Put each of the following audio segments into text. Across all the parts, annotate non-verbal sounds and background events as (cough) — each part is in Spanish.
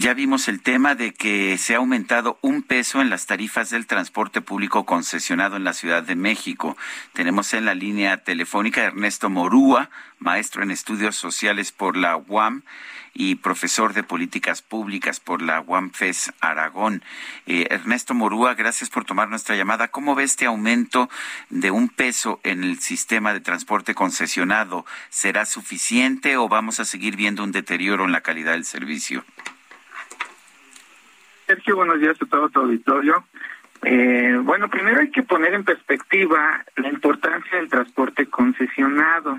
Ya vimos el tema de que se ha aumentado un peso en las tarifas del transporte público concesionado en la Ciudad de México. Tenemos en la línea telefónica a Ernesto Morúa, maestro en estudios sociales por la UAM y profesor de políticas públicas por la UAMFES Aragón. Eh, Ernesto Morúa, gracias por tomar nuestra llamada. ¿Cómo ve este aumento de un peso en el sistema de transporte concesionado? ¿Será suficiente o vamos a seguir viendo un deterioro en la calidad del servicio? Sergio, buenos días a todo tu auditorio. Eh, bueno, primero hay que poner en perspectiva la importancia del transporte concesionado.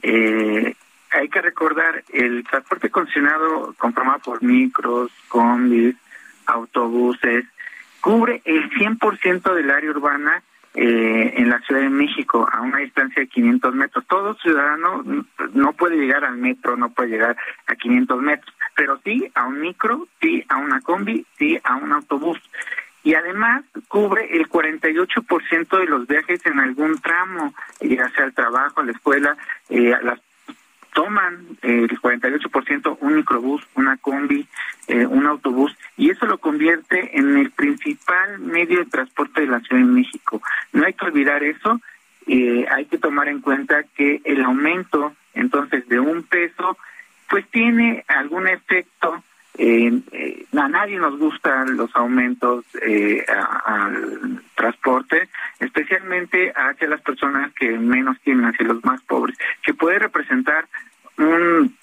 Eh, hay que recordar, el transporte concesionado conformado por micros, combis, autobuses, cubre el 100% del área urbana eh, en la Ciudad de México a una distancia de 500 metros. Todo ciudadano no puede llegar al metro, no puede llegar a 500 metros pero sí a un micro, sí a una combi, sí a un autobús. Y además cubre el 48% de los viajes en algún tramo, ya sea al trabajo, a la escuela, eh, las toman el 48% un microbús, una combi, eh, un autobús, y eso lo convierte en el principal medio de transporte de la Ciudad de México. No hay que olvidar eso, eh, hay que tomar en cuenta que el aumento entonces de un peso pues tiene algún efecto. Eh, a nadie nos gustan los aumentos eh, al transporte, especialmente hacia las personas que menos tienen, hacia los más pobres, que puede representar un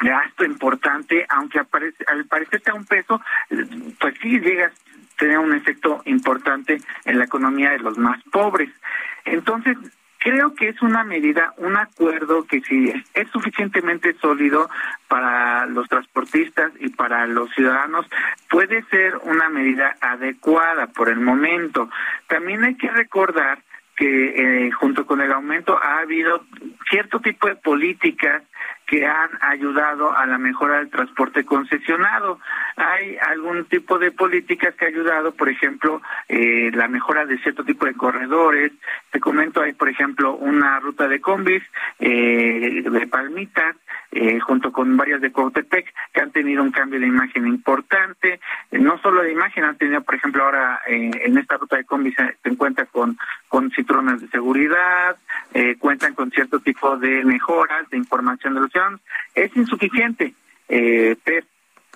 gasto importante, aunque aparece, al parecer sea un peso, pues sí llega a tener un efecto importante en la economía de los más pobres. Entonces, Creo que es una medida, un acuerdo que si es suficientemente sólido para los transportistas y para los ciudadanos, puede ser una medida adecuada por el momento. También hay que recordar que eh, junto con el aumento ha habido cierto tipo de políticas que han ayudado a la mejora del transporte concesionado. Hay algún tipo de políticas que ha ayudado, por ejemplo, eh, la mejora de cierto tipo de corredores. Te comento, hay, por ejemplo, una ruta de combis eh, de Palmitas, eh, junto con varias de Cotepec, que han tenido un cambio de imagen importante. no solo de imagen, han tenido, por ejemplo, ahora en esta ruta de combis se, encuentra con, con citrones de seguridad, cuentan con cierto tipo de mejoras de información es insuficiente, eh,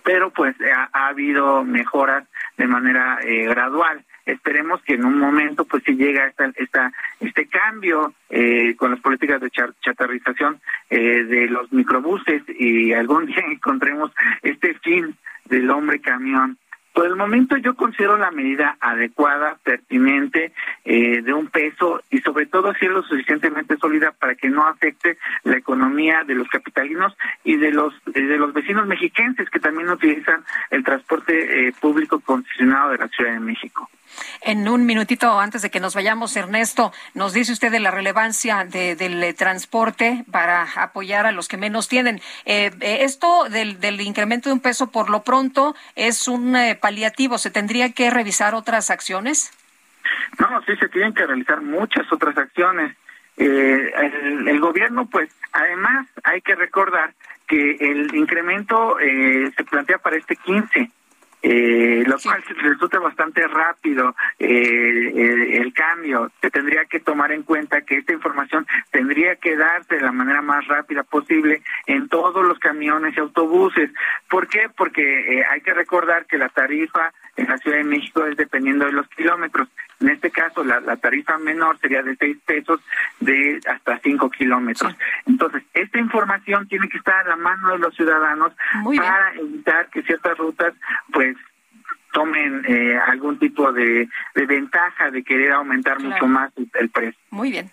pero, pues ha, habido mejoras de manera eh, gradual. Esperemos que en un momento pues si llega esta, esta este cambio eh, con las políticas de chatarrización de los microbuses y algún día (laughs) encontremos este fin del hombre camión por el momento yo considero la medida adecuada, pertinente, eh, de un peso y sobre todo si es lo suficientemente sólida para que no afecte la economía de los capitalinos y de los de los vecinos mexiquenses que también utilizan el transporte eh, público concesionado de la Ciudad de México. En un minutito antes de que nos vayamos, Ernesto, nos dice usted de la relevancia del eh, transporte para apoyar a los que menos tienen. Eh, eh, esto del, incremento de un peso por lo pronto es un paliativo. ¿Se tendría que revisar otras acciones? No, sí, se tienen que realizar muchas otras acciones. el, el, gobierno, pues, además hay que recordar que el incremento se plantea para este 15 eh, lo cual resulta bastante rápido eh, el cambio. Se tendría que tomar en cuenta que esta información tendría que darse de la manera más rápida posible en todos los camiones y autobuses. ¿Por qué? Porque eh, hay que recordar que la tarifa en la Ciudad de México es dependiendo de los kilómetros. En este caso, la, tarifa menor sería de 6 pesos de hasta 5 kilómetros. Entonces, esta información tiene que estar a la mano de los ciudadanos para evitar que ciertas rutas, pues, tomen eh, algún tipo de, ventaja de querer aumentar mucho más el precio. Muy bien.